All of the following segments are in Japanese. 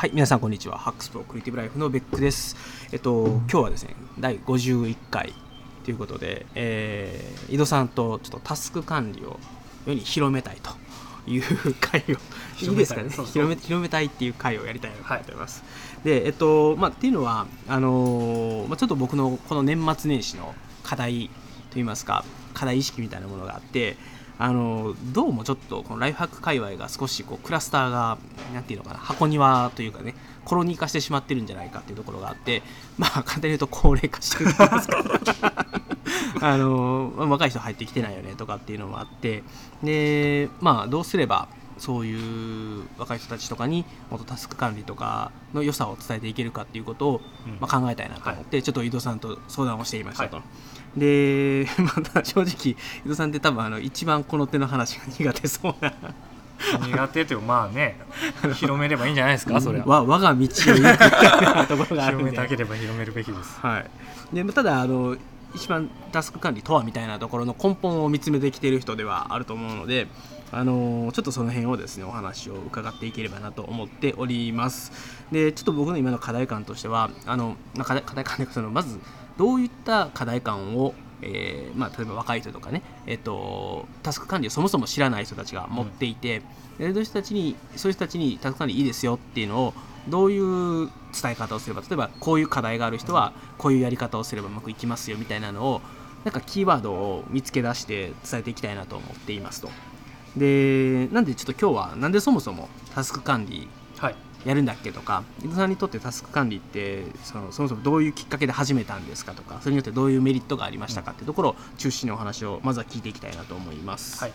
はい、皆さんこんにちは。ハックスプロクリエイティブライフのベックです。えっと今日はですね、第51回ということで、えー井戸さんとちょっとタスク管理を世に広めたいという会をいいですかね？広め広めたいっていう会をやりたいなと思っております。で、えっとまあっていうのはあのーまあちょっと僕のこの年末年始の課題といいますか課題意識みたいなものがあって。あのどうもちょっとこのライフハック界隈が少しこうクラスターがなんていうのかな箱庭というかねコロニー化してしまってるんじゃないかっていうところがあってまあ簡単に言うと高齢化してると言いますか あのまあ若い人入ってきてないよねとかっていうのもあって。でまあどうすればそういう若い人たちとかにもっとタスク管理とかの良さを伝えていけるかっていうことを、うん。まあ、考えたいなと思って、ちょっと井戸さんと相談をしていました。と。はで、まあ、正直井戸さんって多分あの一番この手の話が苦手そうな。苦手というかまあね 広めればいいんじゃないですかそれはわ我が道を行くところがあるんで。広めたければ広めるべきです。はい、でただあの一番タスク管理とはみたいなところの根本を見つめてきている人ではあると思うのであのちょっとその辺をですねお話を伺っていければなと思っておりますでちょっと僕の今の課題感としてはあのまあ課題課題感というかそのまずどういった課題感をえーまあ、例えば若い人とかね、えっと、タスク管理をそもそも知らない人たちが持っていて、でそういう人たちにそういう人たちにタスク管理いいですよっていうのをどういう伝え方をすれば例えばこういう課題がある人はこういうやり方をすればうまくいきますよみたいなのをなんかキーワードを見つけ出して伝えていきたいなと思っていますと。でなんでちょっと今日はなんでそもそもタスク管理はいやるんだっけとか伊藤さんにとってタスク管理ってそのそもそもどういうきっかけで始めたんですかとかそれによってどういうメリットがありましたかっていうところを中心にお話をまずは聞いていきたいなと思います。はい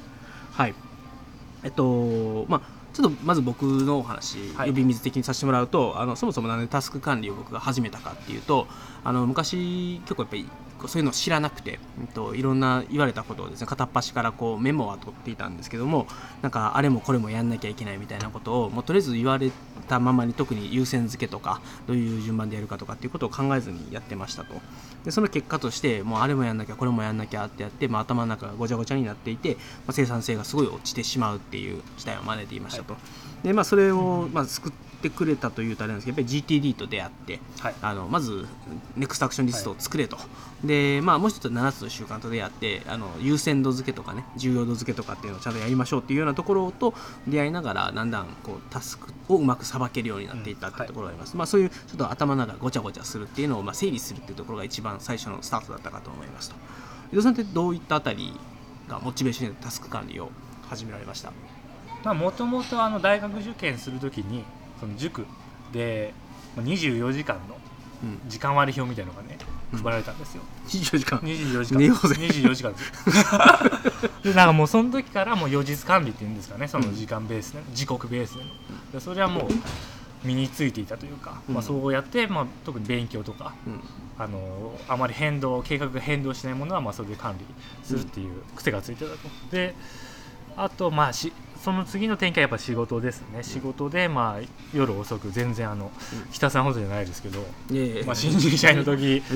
はい。えっと、まあ、ちょっとまず僕のお話、はい呼び水的にさせてもらうと、あのそもそもなんでタスク管理を僕が始めたかっていうと、あの昔、結構やっぱりそういうのを知らなくて、うんと、いろんな言われたことをですね片っ端からこうメモは取っていたんですけども、なんかあれもこれもやんなきゃいけないみたいなことを、もうとりあえず言われたままに、特に優先付けとか、どういう順番でやるかとかっていうことを考えずにやってましたと。でその結果としてもうあれもやんなきゃこれもやんなきゃってやって、まあ、頭の中がごちゃごちゃになっていて、まあ、生産性がすごい落ちてしまうっていう事態を招いていましたと、でまあ、それを、まあ、救ってくれたというとあれなんですけどやっぱり GTD と出会ってはい。あのまずネクストアクションリストを作れと、でまあ、もう一つ7つの習慣と出会ってあの優先度付けとかね重要度付けとかっていうのをちゃんとやりましょうっていうようなところと出会いながらだんだんこうタスクをうまくさばけるようになっていったっていうところがあります、まあ、そういうちょっと頭の中がごちゃごちゃするっていうのをまあ整理するっていうところが一番最初のスタートだったかと思いますと。伊藤さんってどういったあたりがモチベーションでタスク管理を始められました？まあもともとあの大学受験するときにその塾でまあ24時間のうん。時間割表みたいなのがねうん配られたんですよ、24時間。24時間。寝ようぜ24時間です。よ でなんかもうその時からもう予実管理っていうんですかねその時間ベースで、時刻ベースでのでそれはもう身についていたというか、うん。まあ、そうやって、まあ、特に勉強とかうん。あのあまり変動計画が変動しないものはまあそれで管理するっていう癖がついてたと、であとまあしその次の展開はやっぱ仕事ですね。仕事でまあ夜遅く全然あの、うん。北さんほどじゃないですけど、まあ、新入社員の時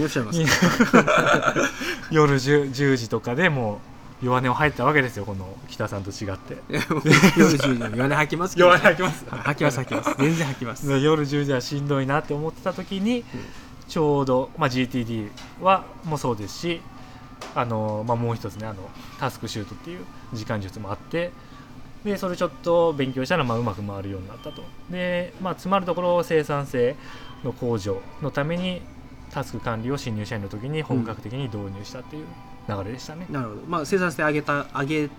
夜 10, 10時とかでもう弱音を吐いたわけですよこの北さんと違って。夜10時に弱音吐きますけど。弱音吐きます？吐きます吐きます。全然吐きます。で夜10時はしんどいなって思ってた時に、ちょうど、まあ、GTD はもそうですしあの、まあ、もう一つねあのタスクシュートっていう時間術もあってでそれちょっと勉強したらまあうまく回るようになったと。で、まあ、つまるところ生産性の向上のためにタスク管理を新入社員の時に本格的に導入したっていう流れでしたね、なるほど、まあ、生産性上げた上げ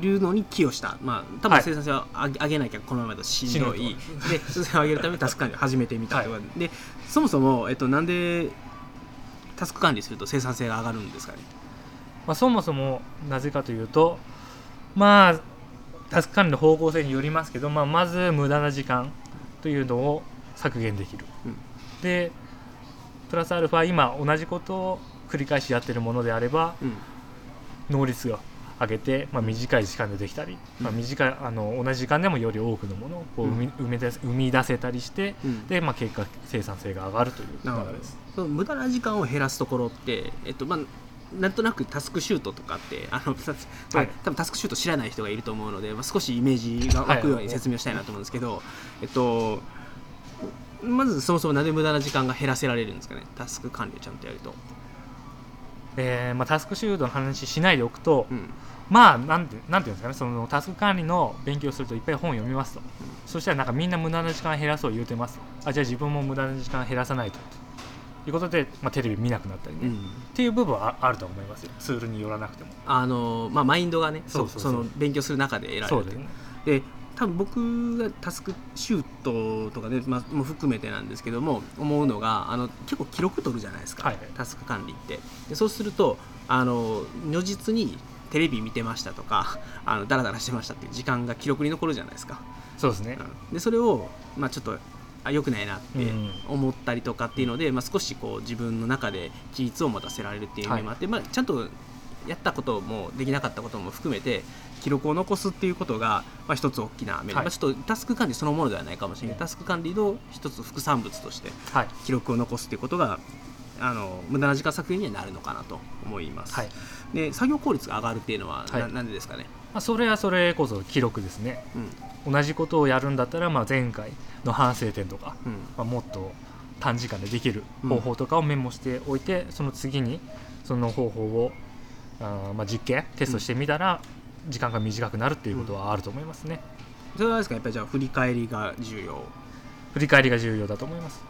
るのに寄与した、まあ、多分はい。生産性を上げ上げなきゃこのままだとしんどい、しんどで生産性を上げるためにタスク管理を始めてみた。とい。うことで,、でそもそも、えっと、なんでタスク管理すると生産性が上がるんですかねまあ、そもそもなぜかというとまあタスク管理の方向性によりますけど、まあ、まず無駄な時間というのを削減できる、うん。でプラスアルファ今同じことを繰り返しやってるものであればうん。能率を上げて、まあ、短い時間でできたり、まあ、うん短いあの同じ時間でもより多くのものをこう生み,、生み出せ生み出せたりしてうん。で、まあ、結果生産性が上がるという。流れです。その無駄な時間を減らすところって、えっとまあ、なんとなくタスクシュートとかってあの、さはい。多分タスクシュート知らない人がいると思うので、まあ、少しイメージが湧くように説明をしたいなと思うんですけど、えっとまずそもそもなんで無駄な時間が減らせられるんですかね？タスク管理をちゃんとやると、えーまあ、タスクシュートの話しないでおくと、うん。まあなんてなんていうんですかね？そのタスク管理の勉強するといっぱい本読みますと、そしたらなんかみんな無駄な時間減らそう言うてます。あじゃあ自分も無駄な時間減らさないということで、まあ、テレビ見なくなったりね、うん。っていう部分はああると思いますよ。ツールによらなくても。あのまあ、マインドがねその勉強する中で得られる。とそうですねで多分僕がタスクシュートとかね、まあ、も含めてなんですけども思うのがあの結構記録取るじゃないですか、はい。タスク管理って。でそうするとあの如実にテレビ見てましたとかあのダラダラしてましたっていう時間が記録に残るじゃないですか、そうですね。うん。でそれを、まあ、ちょっとあ良くないなってうん。思ったりとかっていうので、まあ、少しこう自分の中で規律を持たせられるっていう意味もあって、まあ、ちゃんとやったこともできなかったことも含めて記録を残すっていうことが、まあ、一つ大きなメリット、はい。まあ、ちょっとタスク管理そのものではないかもしれない、うん。タスク管理の一つ副産物としてはい。記録を残すっていうことがあの無駄な時間削減にはなるのかなと思います、はいで作業効率が上がるっていうのはな,、はい。なんでですかね、まあ、それはそれこそ記録ですね。うん。同じことをやるんだったら、まあ、前回の反省点とか、うん。まあ、もっと短時間でできる方法とかをメモしておいて、その次にその方法をあーまあ実験テストしてみたら、時間が短くなるっていうことはあると思いますね、それはですか？やっぱりじゃあ振り返りが重要。振り返りが重要だと思います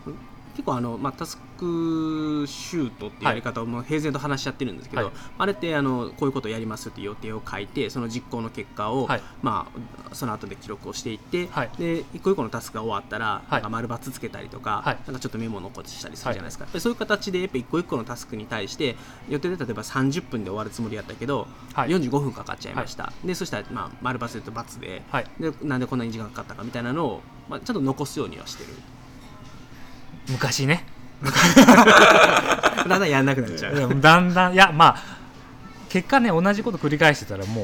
結構あの、まあ、タスクシュートっていうやり方をもう平然と話し合ってるんですけど、はい。あれってあのこういうことをやりますって予定を書いてその実行の結果を、はい。まあ、その後で記録をしていって、はい。で一個一個のタスクが終わったら、いなんか丸×つけたりとか,、はい。なんかちょっとメモを残したりするじゃないですか、そういう形でやっぱ一個一個のタスクに対して予定で例えば30分で終わるつもりやったけど、はい。45分かかっちゃいました、でそしたら、まあ、丸×と×ではい。でなんでこんなに時間かかったかみたいなのを、まあ、ちゃんと残すようにはしてる昔ね。だんだんやんなくなっちゃう。だんだんいやまあ結果ね同じこと繰り返してたらも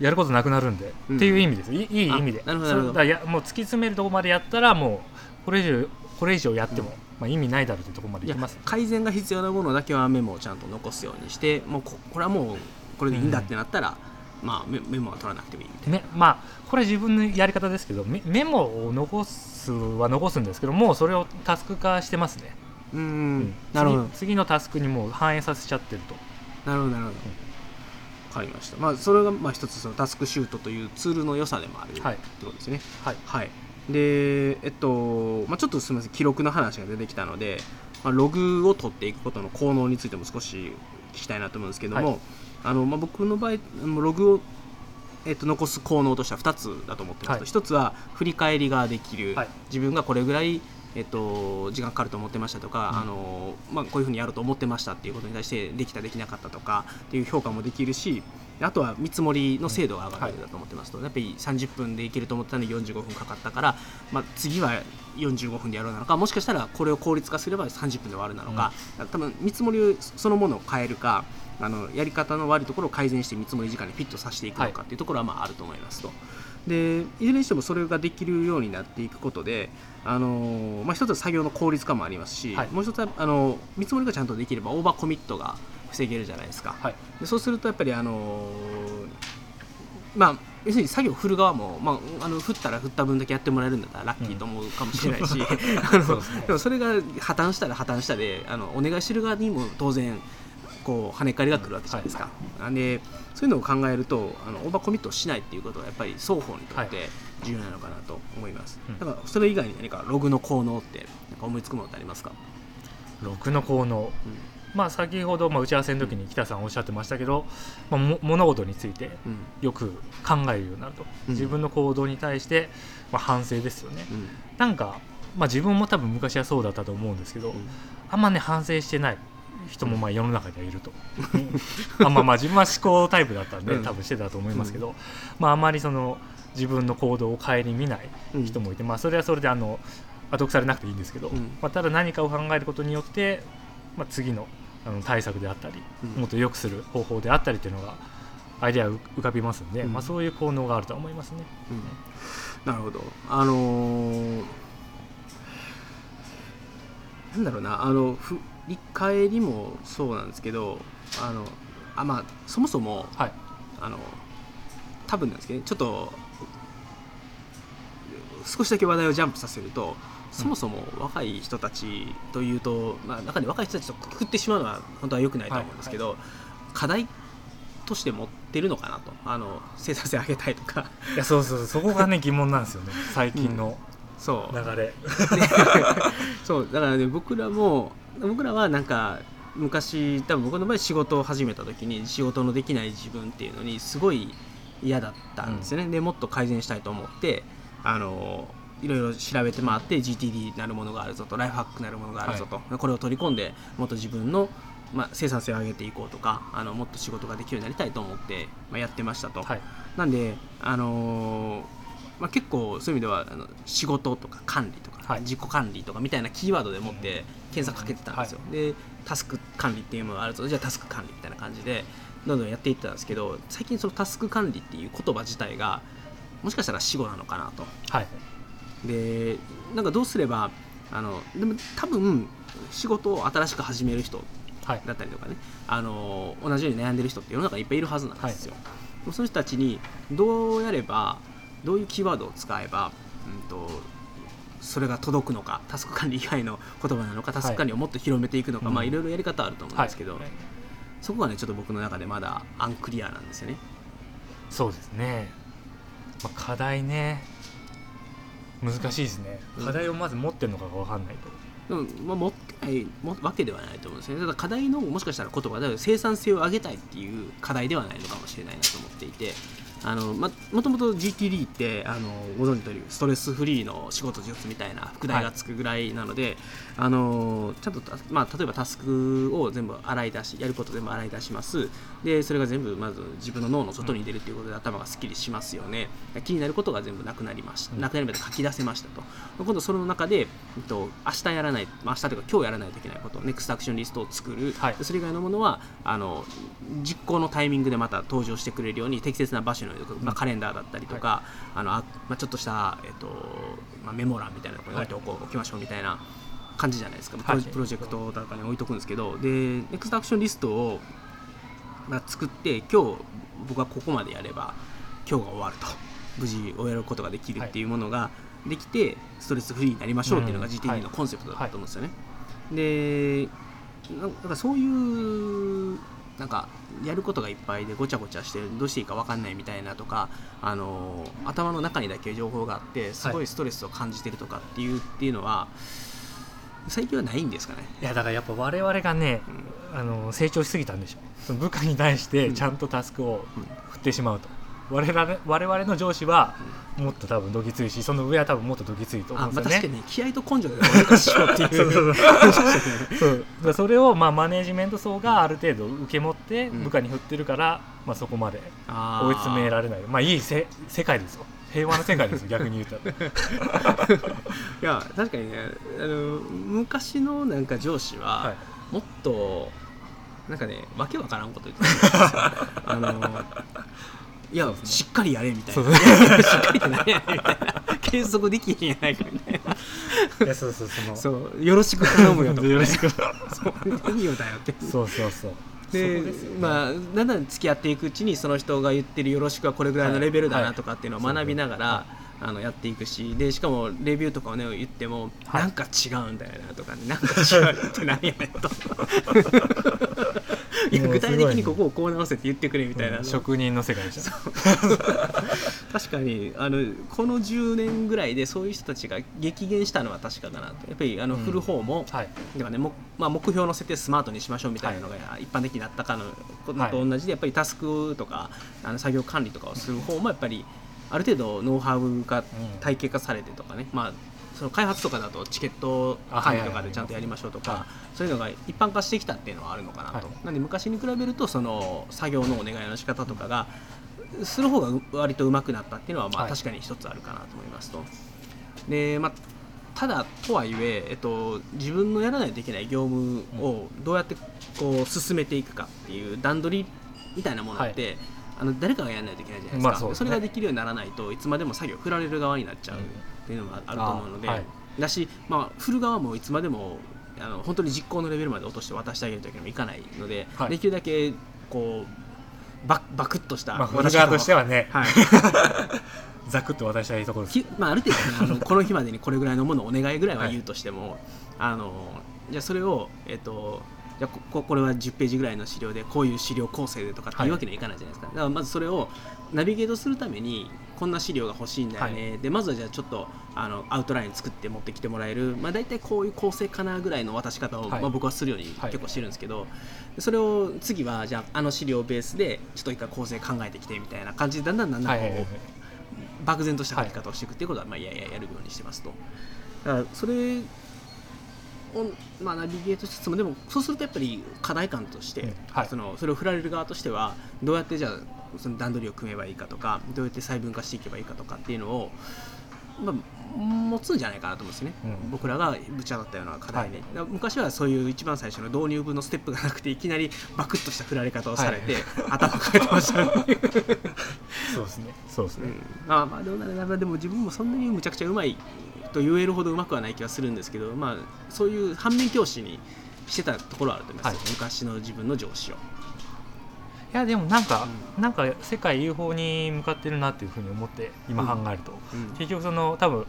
うやることなくなるんで、うん。っていう意味です。いいいい意味で。あなるほどだやもう突き詰めるところまでやったらもうこれ以上これ以上やっても、うん。まあ、意味ないだろうってところまでいきます。改善が必要なものだけはメモをちゃんと残すようにしてもうここれはもうこれでいいんだってなったら、まあ、メメモは取らなくてもいいみたいな。めまあこれは自分のやり方ですけどメメモを残すは残すんですけどもうそれをタスク化してますね、うーん。うん。なるほど。次次のタスクにもう反映させちゃってると。なるほどなるほど、分かりました。まあそれがまあ一つそのタスクシュートというツールの良さでもあるってはいことですね。はい。はい。でえっと、まあ、ちょっとすみません。記録の話が出てきたので、まあ、ログを取っていくことの効能についても少し聞きたいなと思うんですけども、はいあのまあ、僕の場合ログを、えっと、残す効能としては2つだと思ってますと、はい。1つは振り返りができる、はい。自分がこれぐらい、えっと、時間かかると思ってましたとか、うん。あのまあ、こういうふうにやろうと思ってましたっていうことに対してできたできなかったとかっていう評価もできるしあとは見積もりの精度が上がるだと思ってますと、やっぱり30分でいけると思ってたのに45分かかったから、まあ、次は45分でやろうなのかもしかしたらこれを効率化すれば30分で終わるなのか、多分見積もりそのものを変えるかあのやり方の悪いところを改善して見積もり時間にフィットさせていくのかっていうところはまああると思いますと。でいずれにしてもそれができるようになっていくことで、あのまあ、一つは作業の効率化もありますし、はいもう一つはあの見積もりがちゃんとできればオーバーコミットが防げるじゃないですか。はいでそうするとやっぱりあのまあ要するに作業振る側も、まあ、あの振ったら振った分だけやってもらえるんだったらラッキーと思うかもしれないし、あのそうですねでもそれが破綻したら破綻したであのお願いしてる側にも当然こう跳ね返りが来るわけじゃないですか、なんでそういうのを考えるとあのオーバーコミットしないっていうことはやっぱり双方にとって重要なのかなと思います、うん。だからそれ以外に何かログの効能って思いつくものってありますか、ログの効能。まあ先ほど、まあ、打ち合わせの時に北さんおっしゃってましたけど、まあ、も物事についてうん。よく考えるようになると、うん。自分の行動に対して、まあ、反省ですよね、うん。なんか、まあ、自分も多分昔はそうだったと思うんですけど、うん。あんまね反省してない人もまあ世の中にはいると、あまあまあ自分は思考タイプだったんで、うん。多分してたと思いますけど、まああまりその自分の行動を顧みないうん。人もいて、まあそれはそれであの後腐れなくていいんですけど、うん。まあ、ただ何かを考えることによって、まあ、次のあの対策であったり、うん。もっと良くする方法であったりっていうのがアイデアが浮かびますんで、うん。まあ、そういう効能があると思いますね。なるほど。あのーなんだろうなあの振り返りもそうなんですけどあのあまあそもそもはい。あの多分なんですけどちょっと少しだけ話題をジャンプさせるとそもそも若い人たちというと、まあ、中で若い人たちとくくってしまうのは本当は良くないと思うんですけど、課題として持ってるのかなと。あの生産性上げたいとか。いやそうそうそうそこがね疑問なんですよね。最近のそう。流れ、そう。だからね僕らも僕らはなんか昔多分僕の場合仕事を始めた時に仕事のできない自分っていうのにすごい嫌だったんですよね、でもっと改善したいと思ってあのいろいろ調べて回って GTD なるものがあるぞとライフハックなるものがあるぞと、これを取り込んでもっと自分の、まあ、生産性を上げていこうとかあのもっと仕事ができるようになりたいと思って、まあ、やってましたと、はい。なんで、あのーまあ、結構そういう意味ではあの仕事とか管理とか、はい。自己管理とかみたいなキーワードでもって検索かけてたんですよ、でタスク管理っていうものがあるとじゃあタスク管理みたいな感じでどんどんやっていってたんですけど最近そのタスク管理っていう言葉自体がもしかしたら死語なのかなと。はい。でなんかどうすればあのでも多分仕事を新しく始める人はい。だったりとかねあの同じように悩んでる人って世の中にいっぱいいるはずなんですよ、でもその人たちにどうやればどういうキーワードを使えば、うん、とそれが届くのかタスク管理以外の言葉なのかタスク管理をもっと広めていくのか、うん。まあいろいろやり方あると思うんですけど、はい。そこがねちょっと僕の中でまだアンクリアなんですよね。そうですね、まあ、課題ね。難しいですね。うん課題をまず持ってるのかが分かんないと、でも、まあ、持ってないわけではないと思うんですね。ただ課題のもしかしたら言葉で生産性を上げたいっていう課題ではないのかもしれないなと思っていてあの、ま、もともと GTD ってあのご存知の通りストレスフリーの仕事術みたいな副題がつくぐらいなので、あのちゃんと、まあ、例えばタスクを全部洗い出しやること全部洗い出します。でそれが全部まず自分の脳の外に出るということで頭がすっきりしますよね。気になることが全部なくなりました、なくなりまで書き出せましたと。今度その中で、えっと、明日やらない、まあ、明日というか今日やらないといけないことネクストアクションリストを作る、はい。でそれ以外のものはあの実行のタイミングでまた登場してくれるように適切な場所に置いておく、まあ、カレンダーだったりとか、あのあまあ、ちょっとした、えっとまあ、メモ欄みたいなところに置いておこう、置きましょうみたいな感じじゃないですか、プロはい。プロジェクトとかに置いとくんですけど。でネクストアクションリストを、まあ、作って今日僕はここまでやれば今日が終わると。無事終えることができるっていうものができて、ストレスフリーになりましょうっていうのがうん GTD のコンセプトだったと思うんですよね。でななんかそういうなんかやることがいっぱいでごちゃごちゃしてどうしていいか分かんないみたいなとかあの頭の中にだけ情報があってすごいストレスを感じてるとかっていう,、っていうのは最近はないんですかね。いやだからやっぱ我々がね、あの成長しすぎたんでしょ。その部下に対してちゃんとタスクを振ってしまうと、我々我々の上司はもっと多分どぎついしその上は多分もっとどぎついと思あまあ、うんですよね。確かに気合と根性でおかしようっていう。そうそれをまあマネージメント層がある程度受け持ってうん。部下に振ってるから、まあ、そこまで追い詰められない。まあいいせ世界ですよ。平和な世界ですよ逆に言うたら いや確かにねあの昔のなんか上司は、はい。もっとなんかねわけわからんこと言ってたんですよ。あのいや、しっかりやれみたいな。しっかりって何やねんみたいな継続できへんやないかみたいないやそうそうその。そうよろしく頼むよとか、ね、よろしく。そう何をだよって。そうそうそう。でね。まあだんだん付き合っていくうちにその人が言ってるよろしくはこれぐらいのレベルだはない。とかっていうのを学びながら、はあのやっていくし。でしかもレビューとかをね言っても、はい。なんか違うんだよなとか、ね、なんか違うって何やねんといや具体的にここをこう直せって言ってくれみたいな、うん職人の世界でした確かにあのこの10年ぐらいでそういう人たちが激減したのは確かだなと。やっぱりあのうん。振る方も、はい。だからねもまあ、目標の設定スマートにしましょうみたいなのが一般的になったかのことはい。と同じでやっぱりタスクとかあの作業管理とかをする方もやっぱりある程度ノウハウが体系化されてとかね、まあ、その開発とかだとチケット管理とかでちゃんとやりましょうとはいはい。かそういうのが一般化してきたっていうのはあるのかなと、はい。なんで昔に比べるとその作業のお願いの仕方とかがする方がう割と上手くなったっていうのはまあはい。確かに一つあるかなと思いますと。でまあただとはいえ、えっと、自分のやらないといけない業務をどうやってこう進めていくかっていう段取りみたいなものって、はい。あの誰かがやらないといけないじゃないですか、まあそすね。それができるようにならないといつまでも作業振られる側になっちゃうっていうのもあると思うので、あはい。だし、まあ、振る側もいつまでもあの本当に実行のレベルまで落として渡してあげるというわけにもいかないので、はい。できるだけこうババクッとしたまあ、フル渡し方をガーとしてはね、はい、ざくっと渡したいところです。きまあ、ある程度、ね、あの この日までにこれぐらいのものをお願いぐらいは言うとしても、あのじゃあそれを、えっとじゃあここれは10ページぐらいの資料でこういう資料構成でとかっていうわけにはいかないじゃないですか、だからまずそれをナビゲートするためにこんな資料が欲しいんだよね、でまずはじゃあちょっとあのアウトライン作って持ってきてもらえる、まあ、大体こういう構成かなぐらいの渡し方を、はい。まあ、僕はするようにはい。結構してるんですけど、でそれを次はじゃああの資料ベースでちょっと一回構成考えてきてみたいな感じでだんだんだんだんこう、はいはいはいはい。漠然とした書き方をしていくってい。うことは、まあ、いやいややるようにしてますと。だからそれを、まあ、ナビゲートしつつもでもそうするとやっぱり課題感として、そのそれを振られる側としてはどうやってじゃあその段取りを組めばいいかとかどうやって細分化していけばいいかとかっていうのを、まあ、持つんじゃないかなと思うんですよね、うん。僕らがぶち当たったような課題で、はい。昔はそういう一番最初の導入部のステップがなくていきなりバクッとした振られ方をされて、はい。頭抱えてましたね。そうですね。そうですね、うん。まあまあどうなるなでも自分もそんなにむちゃくちゃうまいと言えるほどうまくはない気はするんですけど、まあ、そういう反面教師にしてたところはあると思います、はい。昔の自分の上司を。いやでもなんか、なんか世界有法に向かってるなっていうふうに思って今考えると、うん。結局その多分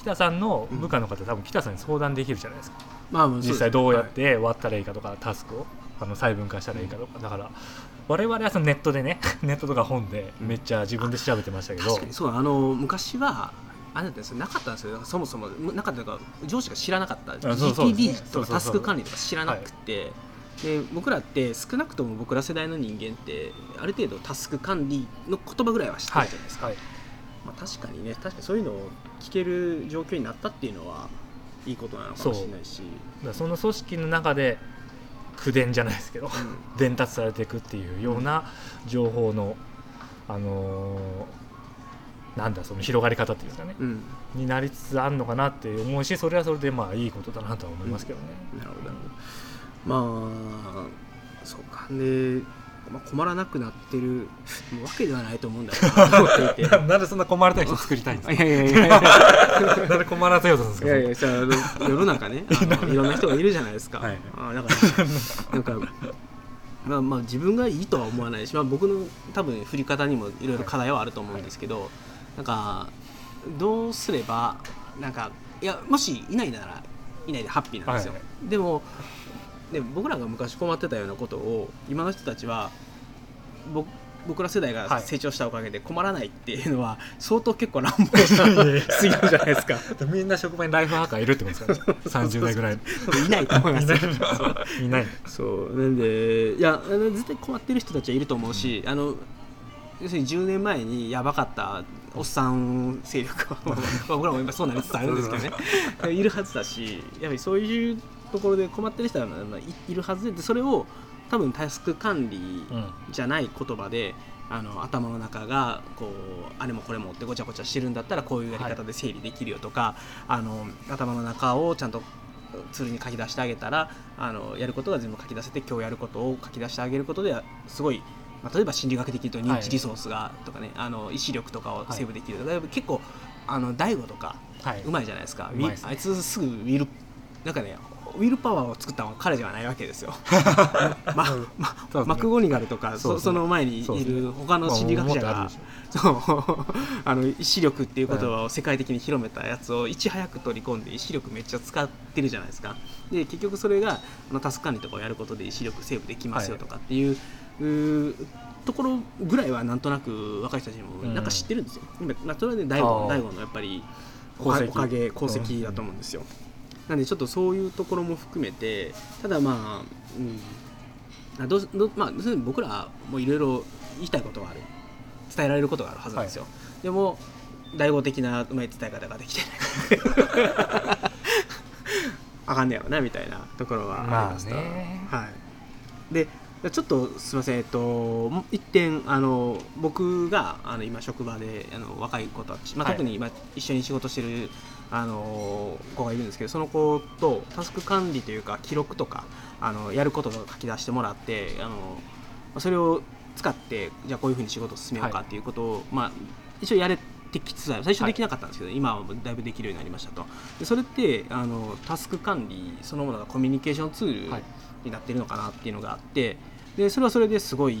北さんの部下の方、多分北さんに相談できるじゃないですか。まあ、まあ実際どうやって割ったらいいかとか、タスクをあの細分化したらいいかとか。だから我々はそのネットでね ネットとか本でめっちゃ自分で調べてましたけど、確かにそうあの昔はあれですよ。なかったんですよ。そもそもなかったというか上司が知らなかった。GTD とかタスク管理とか知らなくて、で僕らって少なくとも僕ら世代の人間ってある程度タスク管理の言葉ぐらいは知ってるじゃないですか、はい。まあ、確かにね確かにそういうのを聞ける状況になったっていうのはいいことなのかもしれないし。その組織の中で口伝じゃないですけど、伝達されていくっていうような情報の、あのーなんだその広がり方っていうんですかね、うん、うんになりつつあるのかなって思うしそれはそれでまあいいことだなとは思いますけどね。なるほどなるほどまあそうか。で、まあ、困らなくなってるわけではないと思うんだけど なんでそんな困らない人作りたいんですいやいやいやいや。か なんで困らせようとすいるんですか？やいやじゃ世の中ね。いろんな人がいるじゃないですか、はいあだからなんかまあまあ自分がいいとは思わないし、まあ、僕の多分振り方にもいろいろ課題はあると思うんですけど、なんかどうすればなんかいやもしいないならいないでハッピーなんですよ、はい。でもで僕らが昔困ってたようなことを今の人たちは僕僕ら世代が成長したおかげで困らないっていうのは相当結構乱暴なすぎるじゃないですか。みんな職場にライフハッカーいるってことですか、ね、30代ぐらい。いないと思いますいない。いない。そう。なんでいや絶対困ってる人たちはいると思うし、あの要するに10年前にやばかったおっさん勢力はまあ僕らも今そうなりつつあるんですけどね。いるはずだしやっぱりそういうところで困ってる人はまあいいるはずででそれを多分タスク管理じゃない言葉で、あの頭の中がこうあれもこれもってごちゃごちゃしてるんだったらこういうやり方で整理できるよとか、あの頭の中をちゃんとツールに書き出してあげたらあのやることが全部書き出せて今日やることを書き出してあげることですごい、まあ、例えば心理学的に言うと認知リソースがとかね、あの意思力とかをセーブできるとか、結構あの大悟とかはい。うまいじゃないですか、すね。あいつすぐウィルなんかねウィルパワーを作ったのは彼ではないわけですよ。まそうまそうですね。マクゴニガルとかその前にいる他の心理学者がそう あの意思力っていう言葉を世界的に広めたやつをいち早く取り込んで意思力めっちゃ使ってるじゃないですか。で結局それがあのタスク管理とかをやることで意思力セーブできますよとかっていう,、うーところぐらいはなんとなく若い人たちもなんか知ってるんですよ。今まあ、それはね大あ悟のやっぱりおかおかげ功績だと思うんですよ。なんでちょっとそういうところも含めてただまあ、うん、あどうどうまあ、僕らもいろいろ言いたいことがある。伝えられることがあるはずなんですよ、でも大悟的なうまい伝え方ができてない あかんねやろなみたいなところはありました、はい、でちょっとすみません、えっと、一点あの僕があの今職場であの若い子たち、まあ、はい。特に今一緒に仕事してるあの子がいるんですけどその子とタスク管理というか記録とかあのやることを書き出してもらってあのまあそれを使ってじゃあこういうふうに仕事を進めようかっていうことを、まあ、一応やれてきつつ最初できなかったんですけど、今はもうだいぶできるようになりましたと。でそれってあのタスク管理そのものがコミュニケーションツールはい。になってるのかなっていうのがあってでそれはそれですごい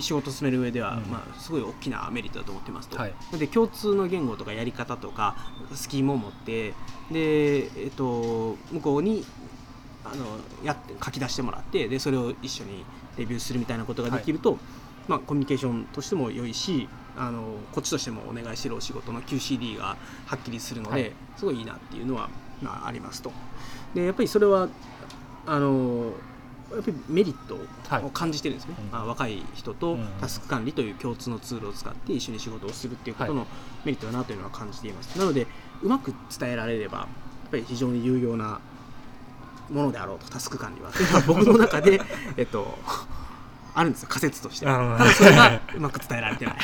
仕事を進める上では、うん。まあ、すごい大きなメリットだと思ってますと、はい。で共通の言語とかやり方とかスキームを持ってで、えっと、向こうにあのやって書き出してもらってでそれを一緒にレビューするみたいなことができると、まあ、コミュニケーションとしても良いしあのこっちとしてもお願いしてるお仕事の QCD がはっきりするので、はい。すごいいいなっていうのは、まあ、ありますと。でやっぱりそれはあのやっぱりメリットを感じてるんですね、はいあ若い人とうん。タスク管理という共通のツールを使って一緒に仕事をするっていうことのメリットだなというのは感じています、なのでうまく伝えられればやっぱり非常に有用なものであろうとタスク管理は。というのは僕の中で、えっと、あるんですよ。仮説として。うんただそれがうまく伝えられてない。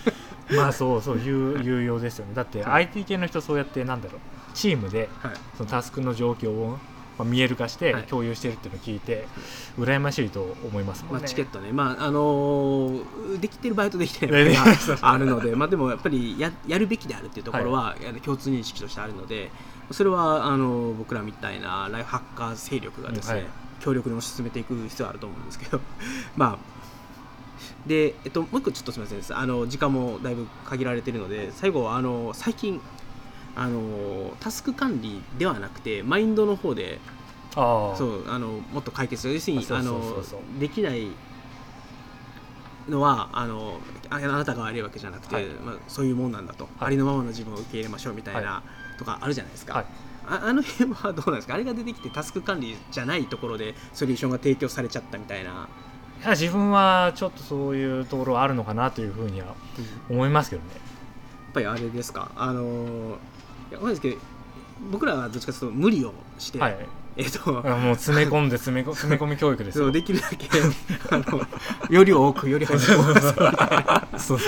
まあそうそう有有用ですよね。だってはい。IT 系の人そうやってなんだろう。チームではい。そのタスクの状況を、まあ、見える化してはい。共有してるっていうのを聞いて、羨ましいと思いますもんね、まあ、チケットね、まああのーできてる場合とできてない場合ねが。あるので、まあ、でもやっぱりややるべきであるっていうところは、あの共通認識としてあるので、それはあの僕らみたいなライフハッカー勢力がですね、はい。強力に推し進めていく必要があると思うんですけど、まあ、で、えっと、もう一個ちょっとすみません。あの時間もだいぶ限られているので、最後はあの最近あの、タスク管理ではなくて、マインドの方でそうあのもっと解決要するにあのできないのはあのああなたが悪いわけじゃなくて、はい。まあ、そういうもんなんだと、はい。ありのままの自分を受け入れましょうみたいな、はとかあるじゃないですか、はい。ああの辺はどうなんですか？あれが出てきてタスク管理じゃないところでソリューションが提供されちゃったみたいな、いや自分はちょっとそういうところはあるのかなというふうにはやっ思いますけどね。ぱりあれですか？あのいやわかんですけど僕らはどっちかというと無理をして、はい。えっとあもう詰め込んで詰め込 詰め込み教育ですよ。そうできるだけ あのより多くより早く。そう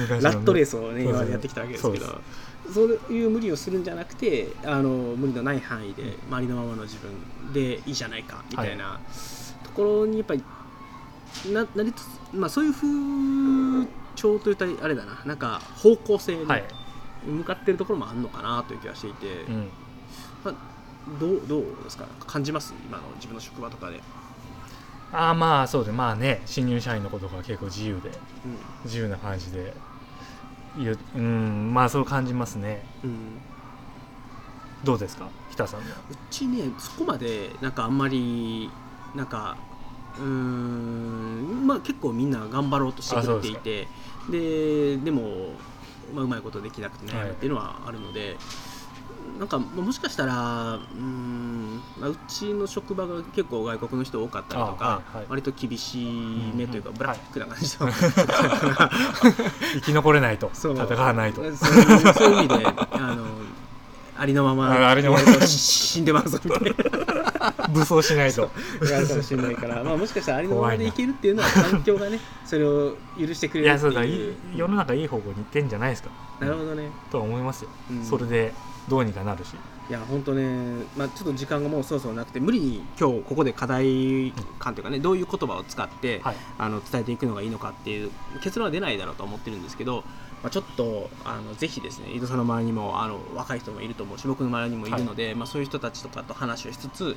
昔のね。ラットレースをねそうそう。今までやってきたわけですけどそうそういう無理をするんじゃなくてあの無理のない範囲で周りのままの自分でいいじゃないかみたいなところにやっぱりななりつつ、まあ、そういう風潮といったらあれだな。なんか方向性にはい、向かってるところもあるのかなという気がしていて、うん、まあ、どうどうですか？感じます？今の自分の職場とかで、ああまあそうでまあね新入社員のことが結構自由でう自由な感じで言ううんまあそう感じますね。んうん、どうですか？北さんのうちねそこまでなんかあんまりなんかうーんまあ結構みんな頑張ろうとしてくれていてででも、まあ、うまいことできなくて悩むっていうのはあるので、なんかまあもしかしたらうーん、まあ、うちの職場が結構外国の人多かったりとか、あはいはい。割と厳しい目というか、うんうん。ブラックな感じの、生き残れないと戦わないと。そういう意味であのありのまま死んでますぞみたいな。武装しないと。やるかもしれないから、まあ、もしかしたらありのままでいけるっていうのは環境がねそれを許してくれいるってやそうだ。世の中いい方向に行ってんじゃないですか。なるほどね。とは思いますよ、うん。それでどうにかなるし。いや本当ね、まあ、ちょっと時間がもうそろそろなくて無理に今日ここで課題感というかねどういう言葉を使って、はい。あの伝えていくのがいいのかっていう結論は出ないだろうと思ってるんですけど、まあ、ちょっとあのぜひですね井戸さんの周りにもあの若い人もいると思うし僕の周りにもいるので、まあ、そういう人たちとかと話をしつつ、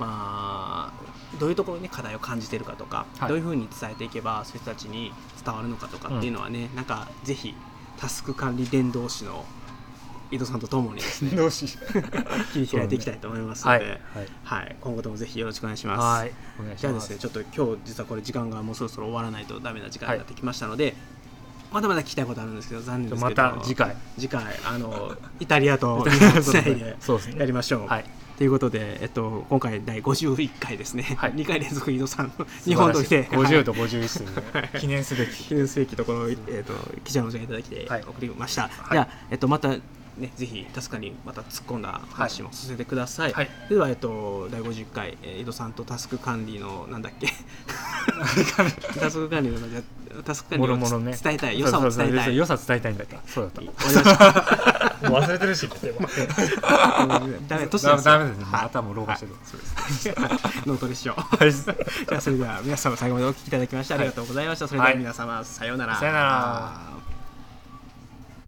まあ、どういうところに、ね、課題を感じてるかとか、はい。どういうふうに伝えていけばそういう人たちに伝わるのかとかっていうのはね、なんかぜひタスク管理伝道師の井戸さんとともにですね。切り開いていきたいと思いますので、はい。はい。はい、今後ともぜひよろしくお願いします。じゃあですね、ちょっと今日実はこれ時間がもうそろそろ終わらないとダメな時間になってきましたので、まだまだ聞きたいことあるんですけど残念ですまけど、た次回。次回あのイタリアと そうですね。やりましょう。はいということで、えっと、今回第51回ですね、はい。2回連続井戸さんの日本として。50と51というね。記念すべき。記念すべきところを、えっと、記者のお時間いただきてはい。送りました、い。じゃあ、えっと、また、ね、ぜひ確かにまた突っ込んだ話もさせてください、はい。では、えっと、第50回、えー井戸さんとタスク管理のなんだっけ？タスク管理のじゃタスク管理をもろもろね。伝えたい良さを伝えたい。良さ伝えたいんだったそうだったもう忘れてるし ダメ年ダメダメですね。はい。頭老化してる。はい。そうです。脳トレしようはい。じゃあそれでは皆様最後までお聞きいただきましてありがとうございました、それでは皆様、さようなら。さようなら